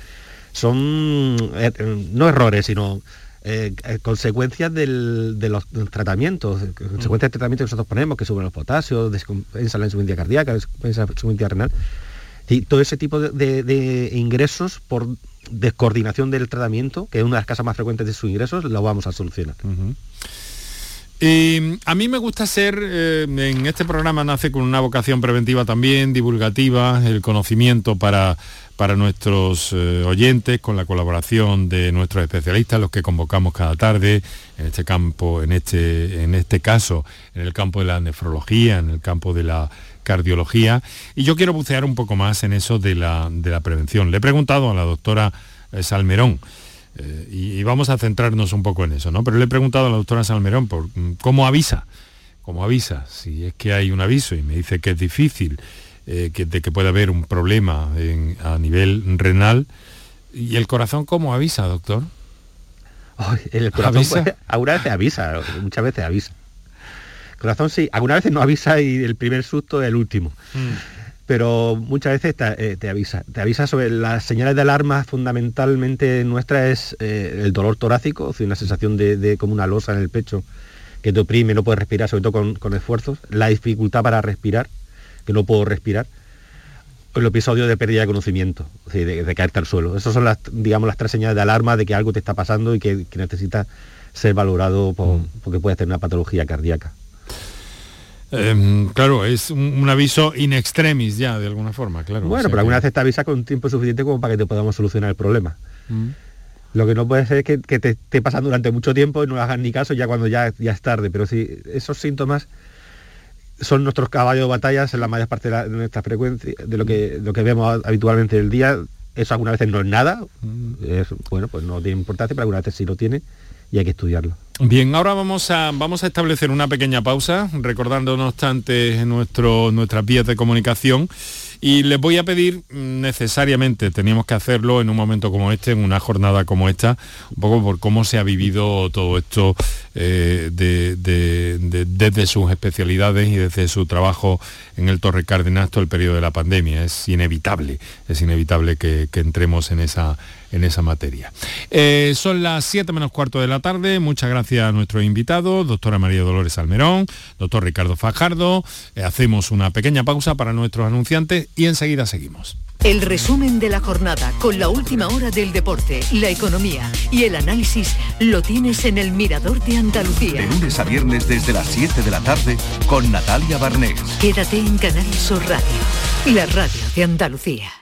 son eh, no errores, sino eh, eh, consecuencias de los tratamientos, consecuencias del tratamiento que nosotros ponemos, que suben los potasios, descompensa la insuficiencia cardíaca, descompensa la insuficiencia renal. Y todo ese tipo de, ingresos por descoordinación del tratamiento, que es una de las causas más frecuentes de sus ingresos, lo vamos a solucionar. A mí me gusta ser, eh, en este programa nace con una vocación preventiva también, divulgativa, el conocimiento para para nuestros eh, oyentes con la colaboración de nuestros especialistas, los que convocamos cada tarde en este campo, en este, en este caso, en el campo de la nefrología, en el campo de la cardiología. Y yo quiero bucear un poco más en eso de la, prevención. Le he preguntado a la doctora eh, Salmerón, eh, y, vamos a centrarnos un poco en eso, ¿no? Pero le he preguntado a la doctora Salmerón por mm, cómo avisa, cómo avisa, si es que hay un aviso y me dice que es difícil eh, de que puede haber un problema a nivel renal. ¿Y el corazón cómo avisa, doctor? el corazón pues, algunas veces avisa, muchas veces avisa. El corazón sí, algunas veces no avisa y el primer susto es el último. Mm. Pero muchas veces eh, te, avisa. Te avisa sobre las señales de alarma fundamentalmente nuestra es eh, el dolor torácico, una sensación de, como una losa en el pecho que te oprime, no puedes respirar, sobre todo con, con esfuerzos. La dificultad para respirar, que no puedo respirar, el episodio de pérdida de conocimiento, de, caerte al suelo. Esas son las, digamos, las tres señales de alarma de que algo te está pasando y que, necesita ser valorado mm. porque puede tener una patología cardíaca. Em, claro, es un, aviso in extremis ya, de alguna forma, claro. Bueno, pero alguna vez te avisa con tiempo suficiente como para que te podamos solucionar el problema. Mm. Lo que no puede ser es que, te esté pasando durante mucho tiempo y no hagas ni caso ya cuando ya, ya es tarde. Pero si esos síntomas son nuestros caballos de batallas en la mayor parte de, nuestra frecuencia, de lo que, lo que vemos habitualmente el día, eso algunas veces no es nada, es, bueno, pues no tiene importancia, pero algunas veces sí lo tiene y hay que estudiarlo. Bien, ahora vamos a, vamos a establecer una pequeña pausa, recordando no obstante nuestras vías de comunicación. Y les voy a pedir mm, necesariamente, teníamos que hacerlo en un momento como este, en una jornada como esta, un poco por cómo se ha vivido todo esto eh, desde sus especialidades y desde su trabajo en el Torre Cárdenas todo el periodo de la pandemia. Es inevitable, es inevitable que, entremos en esa, en esa materia. Eh, son las 7 menos cuarto de la tarde. Muchas gracias a nuestros invitados, doctora María Dolores Almerón, doctor Ricardo Fajardo. Eh, hacemos una pequeña pausa para nuestros anunciantes y enseguida seguimos. El resumen de la jornada con la última hora del deporte, la economía y el análisis lo tienes en el Mirador de Andalucía. De lunes a viernes desde las 7 de la tarde con Natalia Barnés. Quédate en Canal Sur Radio, la radio de Andalucía.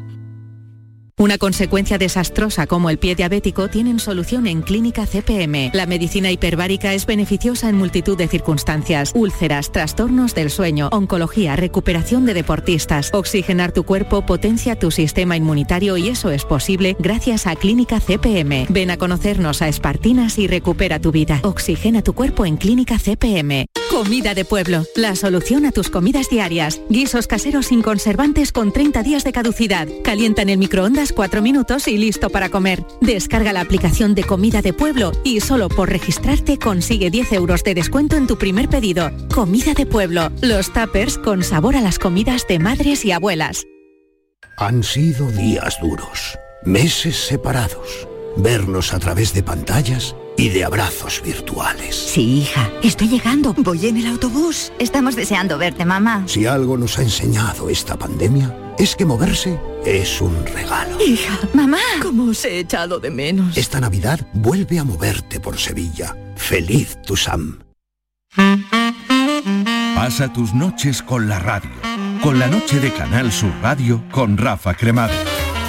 Una consecuencia desastrosa como el pie diabético tienen solución en Clínica CPM. La medicina hiperbárica es beneficiosa en multitud de circunstancias. Úlceras, trastornos del sueño, oncología, recuperación de deportistas. Oxigenar tu cuerpo potencia tu sistema inmunitario y eso es posible gracias a Clínica CPM. Ven a conocernos a Espartinas y recupera tu vida. Oxigena tu cuerpo en Clínica CPM. Comida de pueblo, la solución a tus comidas diarias. Guisos caseros sin conservantes con 30 días de caducidad. Calienta en el microondas cuatro minutos y listo para comer. Descarga la aplicación de Comida de Pueblo y solo por registrarte consigue 10 euros de descuento en tu primer pedido. Comida de Pueblo, los tuppers con sabor a las comidas de madres y abuelas. Han sido días duros, meses separados, vernos a través de pantallas y de abrazos virtuales. Sí, hija, estoy llegando. Voy en el autobús. Estamos deseando verte, mamá. Si algo nos ha enseñado esta pandemia, es que moverse es un regalo. Hija, mamá, ¿cómo os he echado de menos? Esta Navidad vuelve a moverte por Sevilla. Feliz tu Sam. Pasa tus noches con la radio. Con la noche de Canal Sur Radio con Rafa Cremades.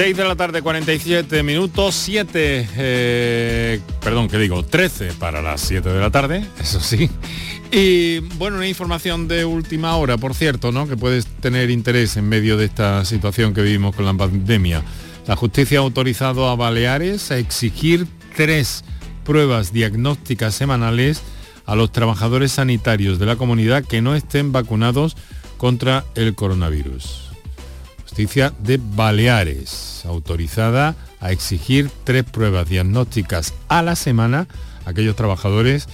6 de la tarde, 47 minutos, 7, eh, perdón, ¿qué digo? 13 para las 7 de la tarde, eso sí. Y bueno, una información de última hora, por cierto, ¿no? Que puedes tener interés en medio de esta situación que vivimos con la pandemia. La justicia ha autorizado a Baleares a exigir tres pruebas diagnósticas semanales a los trabajadores sanitarios de la comunidad que no estén vacunados contra el coronavirus. Justicia de Baleares, autorizada a exigir tres pruebas diagnósticas a la semana a aquellos trabajadores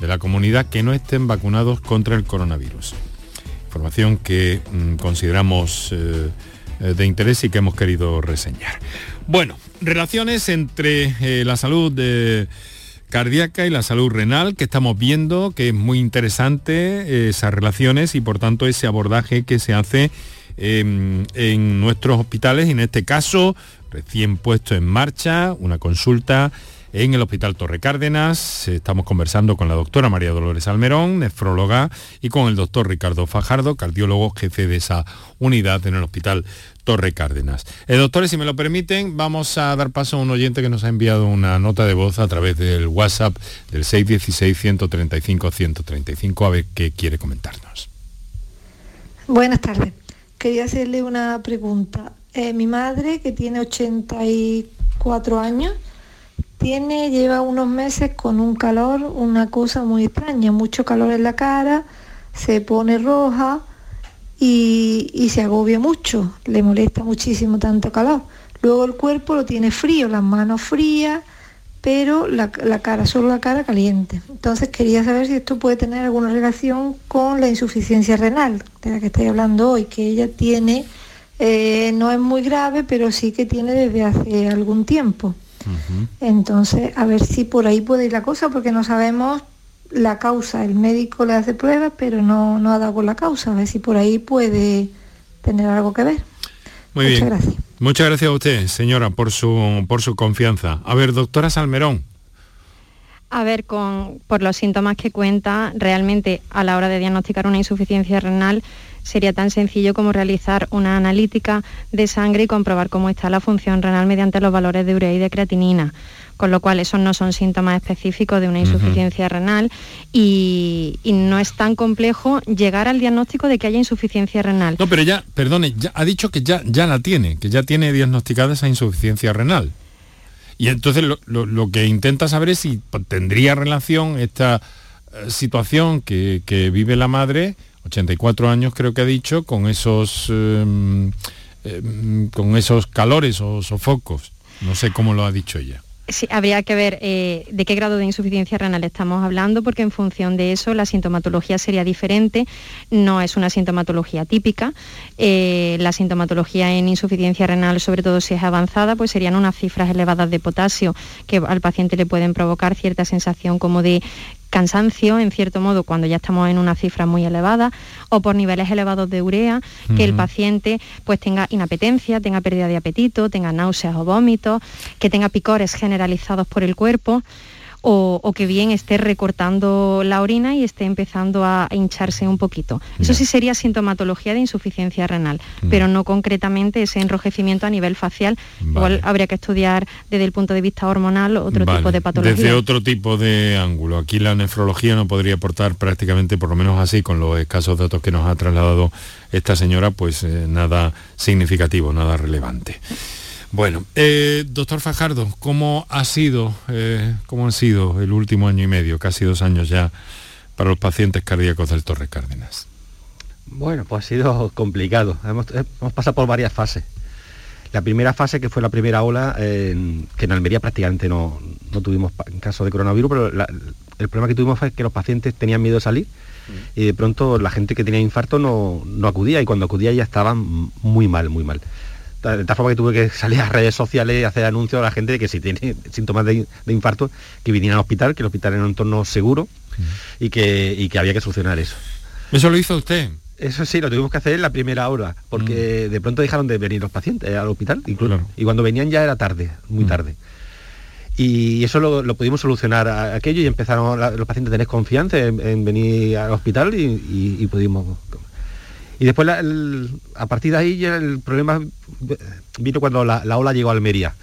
de la comunidad que no estén vacunados contra el coronavirus. Información que mm, consideramos eh, eh, de interés y que hemos querido reseñar. Bueno, relaciones entre eh, la salud cardíaca y la salud renal, que estamos viendo que es muy interesante esas relaciones y por tanto ese abordaje que se hace en nuestros hospitales, en este caso recién puesto en marcha, una consulta en el Hospital Torre Cárdenas. Estamos conversando con la doctora María Dolores Almerón, nefróloga, y con el doctor Ricardo Fajardo, cardiólogo jefe de esa unidad en el Hospital Torre Cárdenas. Eh, doctores, si me lo permiten, vamos a dar paso a un oyente que nos ha enviado una nota de voz a través del WhatsApp del 616-135-135, a ver qué quiere comentarnos. Buenas tardes. Quería hacerle una pregunta. Eh, mi madre, que tiene 84 años, tiene, lleva unos meses con un calor, una cosa muy extraña, mucho calor en la cara, se pone roja y, y se agobia mucho, le molesta muchísimo tanto calor. Luego el cuerpo lo tiene frío, las manos frías, pero la, la cara, solo la cara caliente. Entonces quería saber si esto puede tener alguna relación con la insuficiencia renal, de la que estoy hablando hoy, que ella tiene, eh, no es muy grave, pero sí que tiene desde hace algún tiempo. Entonces, a ver si por ahí puede ir la cosa, porque no sabemos la causa. El médico le hace pruebas, pero no, no ha dado con la causa. A ver si por ahí puede tener algo que ver. Muy Muchas bien. gracias. Muchas gracias a usted, señora, por su, por su confianza. A ver, doctora Salmerón. A ver, con, por los síntomas que cuenta, realmente a la hora de diagnosticar una insuficiencia renal sería tan sencillo como realizar una analítica de sangre y comprobar cómo está la función renal mediante los valores de urea y de creatinina. Con lo cual, esos no son síntomas específicos de una insuficiencia renal y, y no es tan complejo llegar al diagnóstico de que haya insuficiencia renal. No, pero ya, perdone, ya ha dicho que ya, ya la tiene, que ya tiene diagnosticada esa insuficiencia renal. Y entonces lo, lo- lo que intenta saber es si tendría relación esta eh, situación que, que vive la madre, 84 años creo que ha dicho, con esos, em, em, con esos calores o sofocos. No sé cómo lo ha dicho ella. Sí, habría que ver eh, de qué grado de insuficiencia renal estamos hablando, porque en función de eso la sintomatología sería diferente. No es una sintomatología típica. Eh, la sintomatología en insuficiencia renal, sobre todo si es avanzada, pues serían unas cifras elevadas de potasio que al paciente le pueden provocar cierta sensación como de cansancio, en cierto modo, cuando ya estamos en una cifra muy elevada, o por niveles elevados de urea, que el paciente pues tenga inapetencia, tenga pérdida de apetito, tenga náuseas o vómitos, que tenga picores generalizados por el cuerpo, o, o que bien esté recortando la orina y esté empezando a hincharse un poquito. Eso sí sería sintomatología de insuficiencia renal, pero no concretamente ese enrojecimiento a nivel facial. Igual habría que estudiar desde el punto de vista hormonal otro Vale, tipo de patología. Desde otro tipo de ángulo. Aquí la nefrología no podría aportar prácticamente, por lo menos así, con los escasos datos que nos ha trasladado esta señora, pues eh, nada significativo, nada relevante. Bueno, eh, doctor Fajardo, ¿cómo ha sido, eh, cómo ha sido el último año y medio, casi dos años ya, para los pacientes cardíacos del Torre Cárdenas? Bueno, pues ha sido complicado. Hemos, hemos pasado por varias fases. La primera fase, que fue la primera ola, eh, que en Almería prácticamente no, no tuvimos caso de coronavirus, pero la- el problema que tuvimos fue que los pacientes tenían miedo de salir y de pronto la gente que tenía infarto no, no acudía y cuando acudía ya estaban muy mal, muy mal. De tal forma que tuve que salir a redes sociales y hacer anuncios a la gente de que si tiene síntomas de, de infarto, que vinieran al hospital, que el hospital era un entorno seguro y, que, y que había que solucionar eso. ¿Eso lo hizo usted? Eso sí, lo tuvimos que hacer en la primera hora, porque de pronto dejaron de venir los pacientes al hospital, incluso, y cuando venían ya era tarde, muy tarde. Y eso lo, lo pudimos solucionar a- aquello y empezaron la- los pacientes a tener confianza en, en venir al hospital y, y- y pudimos... Y después, la- el- a partir de ahí, el problema vino cuando la, la ola llegó a Almería.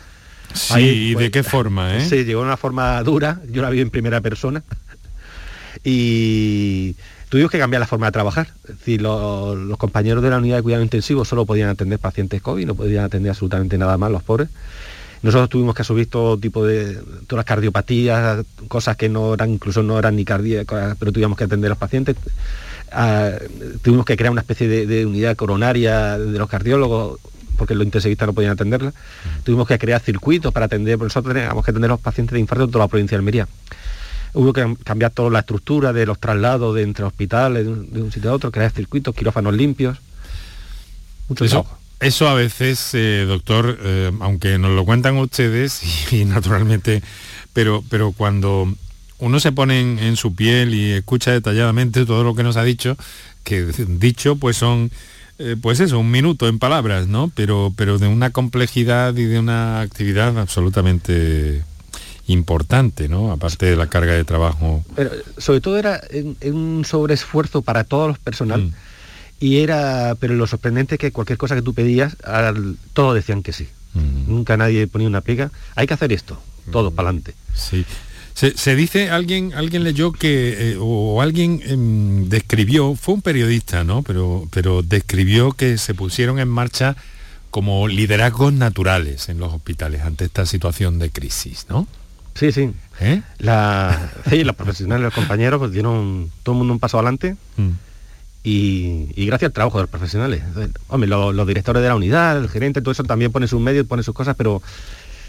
Sí, Ahí ¿y de qué forma, eh? Sí, llegó de una forma dura, yo la vi en primera persona. Y tuvimos que cambiar la forma de trabajar. Es decir, lo- los compañeros de la unidad de cuidado intensivo solo podían atender pacientes COVID, no podían atender absolutamente nada más los pobres. Nosotros tuvimos que asumir todo tipo de todas las cardiopatías, cosas que no eran, incluso no eran ni cardíacas, pero tuvimos que atender a los pacientes. Tuvimos que crear una especie de, de unidad coronaria de los cardiólogos, porque los intensivistas no podían atenderla. Tuvimos que crear circuitos para atender, porque nosotros teníamos que atender a los pacientes de infarto de toda la provincia de Almería. Hubo que cambiar toda la estructura de los traslados de entre hospitales, de un, de un sitio a otro, crear circuitos, quirófanos limpios. Mucho Eso, trabajo. eso a veces, eh, doctor, eh, aunque nos lo cuentan ustedes y, y naturalmente, pero, pero cuando uno se pone en, en su piel y escucha detalladamente todo lo que nos ha dicho, que dicho pues son, eh, pues eso, un minuto en palabras, ¿no? Pero, pero de una complejidad y de una actividad absolutamente importante, ¿no? Aparte de la carga de trabajo. Pero sobre todo era en- en un sobreesfuerzo para todos los personal. Y era, pero lo sorprendente es que cualquier cosa que tú pedías, al- todos decían que sí. Nunca nadie ponía una pega. Hay que hacer esto, todo para adelante. Sí. Se, dice, alguien, alguien leyó que, eh, o alguien em, describió, fue un periodista, ¿no? Pero, pero describió que se pusieron en marcha como liderazgos naturales en los hospitales ante esta situación de crisis, ¿no? Sí, sí. ¿Eh? La, sí, los profesionales, los compañeros, pues dieron todo el mundo un paso adelante. Mm. Y, gracias al trabajo de los profesionales. Hombre, los, directores de la unidad, el gerente, todo eso también pone sus medios, pone sus cosas, pero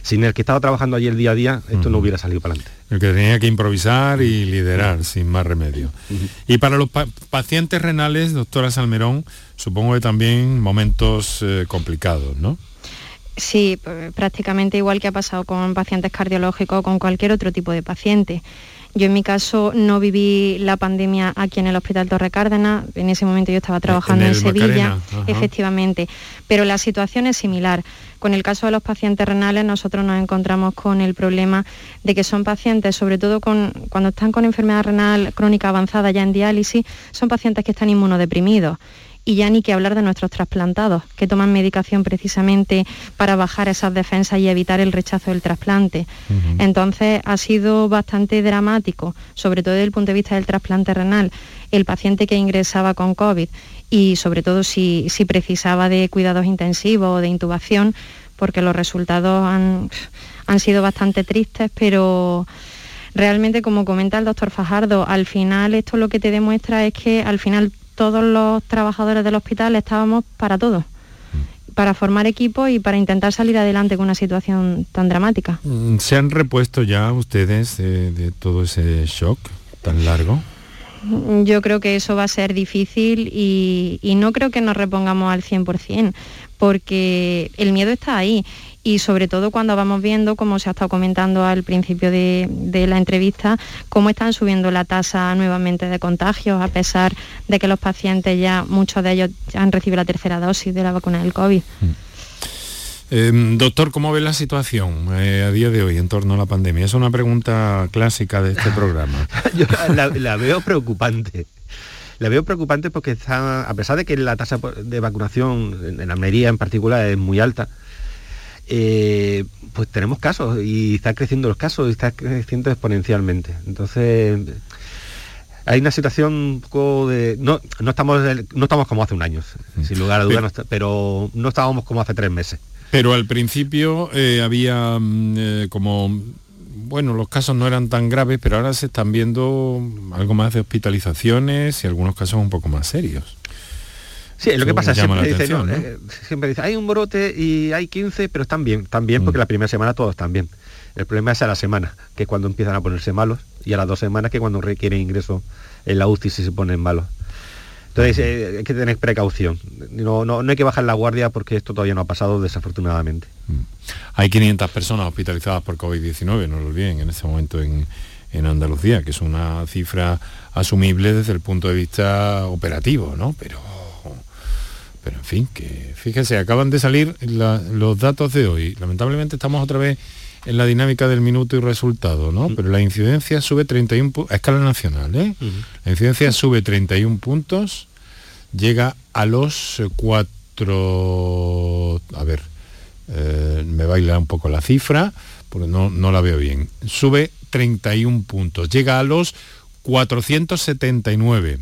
sin el que estaba trabajando allí el día a día, esto no hubiera salido para adelante. El que tenía que improvisar y liderar, sin más remedio. Y para los pacientes renales, doctora Salmerón, supongo que también momentos eh, complicados, ¿no? Sí, prácticamente igual que ha pasado con pacientes cardiológicos o con cualquier otro tipo de paciente. Yo en mi caso no viví la pandemia aquí en el Hospital Torre Cárdenas, en ese momento yo estaba trabajando en, Sevilla, efectivamente, pero la situación es similar. Con el caso de los pacientes renales nosotros nos encontramos con el problema de que son pacientes, sobre todo cuando están con enfermedad renal crónica avanzada ya en diálisis, son pacientes que están inmunodeprimidos y ya ni que hablar de nuestros trasplantados, que toman medicación precisamente para bajar esas defensas y evitar el rechazo del trasplante. Entonces ha sido bastante dramático, sobre todo desde el punto de vista del trasplante renal, el paciente que ingresaba con COVID y sobre todo si, si precisaba de cuidados intensivos o de intubación, porque los resultados han, han sido bastante tristes, pero realmente, como comenta el doctor Fajardo, al final esto lo que te demuestra es que al final todos los trabajadores del hospital estábamos para todo para formar equipo y para intentar salir adelante con una situación tan dramática. Mm, ¿Se han repuesto ya ustedes de, todo ese shock tan largo? Yo creo que eso va a ser difícil y, no creo que nos repongamos al 100%, porque el miedo está ahí y sobre todo cuando vamos viendo, como se ha estado comentando al principio de, la entrevista, cómo están subiendo la tasa nuevamente de contagios, a pesar de que los pacientes ya, muchos de ellos han recibido la tercera dosis de la vacuna del COVID. Mm. Em, doctor, ¿cómo ve la situación eh, a día de hoy en torno a la pandemia? Es una pregunta clásica de este programa. Yo la, veo preocupante. La veo preocupante porque está, a pesar de que la tasa de vacunación en, Almería en particular es muy alta, eh, pues tenemos casos y está creciendo los casos y está creciendo exponencialmente. Entonces, hay una situación un poco de... No, no, estamos, no estamos como hace un año, sin lugar a dudas, pero no estábamos como hace tres meses. Pero al principio eh, había mm, eh, como... Bueno, los casos no eran tan graves, pero ahora se están viendo algo más de hospitalizaciones y algunos casos un poco más serios. Sí, lo que pasa siempre dice, eh, siempre dice, hay un brote y hay 15, pero están bien, están bien porque mm. la primera semana todos están bien. El problema es a la semana, que cuando empiezan a ponerse malos, y a las dos semanas que cuando requieren ingreso en la UCI si se ponen malos. Entonces eh, hay que tener precaución. No, no, hay que bajar la guardia porque esto todavía no ha pasado desafortunadamente. Mm. Hay 500 personas hospitalizadas por COVID-19, no lo olviden, en este momento en, en Andalucía, que es una cifra asumible desde el punto de vista operativo, ¿no? Pero pero en fin, que fíjense, acaban de salir los datos de hoy. Lamentablemente estamos otra vez en la dinámica del minuto y resultado, ¿no? Pero la incidencia sube 31 a escala nacional, ¿eh? La incidencia sube 31 puntos, llega a los 4... A ver, eh, me baila un poco la cifra, porque no, no la veo bien. Sube 31 puntos, llega a los 479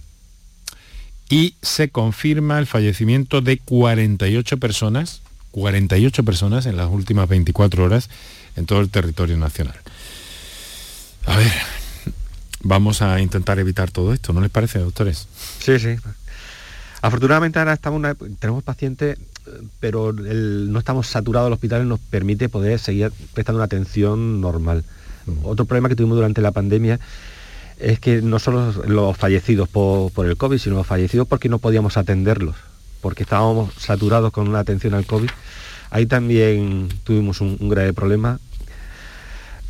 y se confirma el fallecimiento de 48 personas, 48 personas en las últimas 24 horas en todo el territorio nacional. A ver, vamos a intentar evitar todo esto, ¿no les parece, doctores? Sí, sí. Afortunadamente ahora estamos tenemos pacientes, pero no estamos saturados el hospital y nos permite poder seguir prestando una atención normal. Mm. Otro problema que tuvimos durante la pandemia es que no solo los fallecidos por, el COVID, sino los fallecidos porque no podíamos atenderlos, porque estábamos saturados con una atención al COVID. Ahí también tuvimos un, grave problema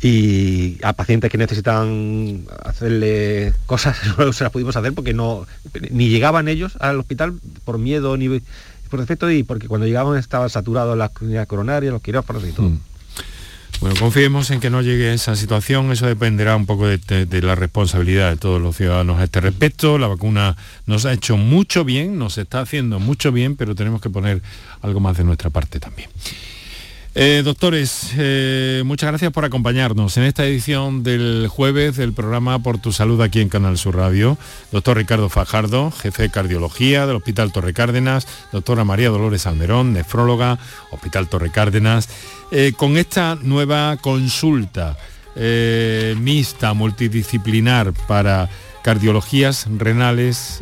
y a pacientes que necesitaban hacerle cosas no se las pudimos hacer porque no ni llegaban ellos al hospital por miedo ni por defecto y porque cuando llegaban estaban saturados las coronarias, los quirófanos y todo. Mm. Bueno, confiemos en que no llegue a esa situación, eso dependerá un poco de, la responsabilidad de todos los ciudadanos a este respecto. La vacuna nos ha hecho mucho bien, nos está haciendo mucho bien, pero tenemos que poner algo más de nuestra parte también. Eh, doctores, eh, muchas gracias por acompañarnos en esta edición del jueves del programa Por tu Salud aquí en Canal Sur Radio. Doctor Ricardo Fajardo, jefe de cardiología del Hospital Torre Cárdenas, doctora María Dolores Almerón, nefróloga, Hospital Torre Cárdenas, eh, con esta nueva consulta mixta, multidisciplinar para cardiologías renales,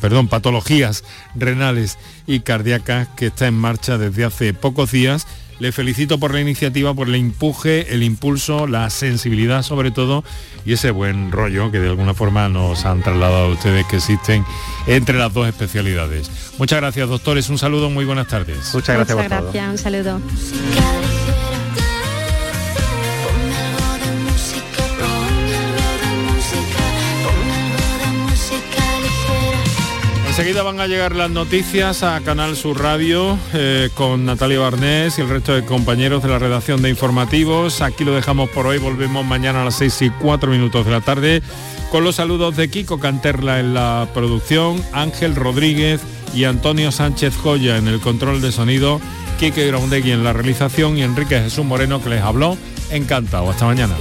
perdón, patologías renales y cardíacas que está en marcha desde hace pocos días le felicito por la iniciativa, por el empuje, el impulso, la sensibilidad sobre todo y ese buen rollo que de alguna forma nos han trasladado ustedes que existen entre las dos especialidades. Muchas gracias, doctores. Un saludo, muy buenas tardes. Muchas gracias. Muchas gracias, un saludo. Enseguida van a llegar las noticias a Canal Sur Radio eh, con Natalia Barnés y el resto de compañeros de la redacción de informativos. Aquí lo dejamos por hoy, volvemos mañana a las 6 y 4 minutos de la tarde con los saludos de Kiko Canterla en la producción, Ángel Rodríguez y Antonio Sánchez Joya en el control de sonido, Kike Groundegui en la realización y Enrique Jesús Moreno que les habló. Encantado, hasta mañana.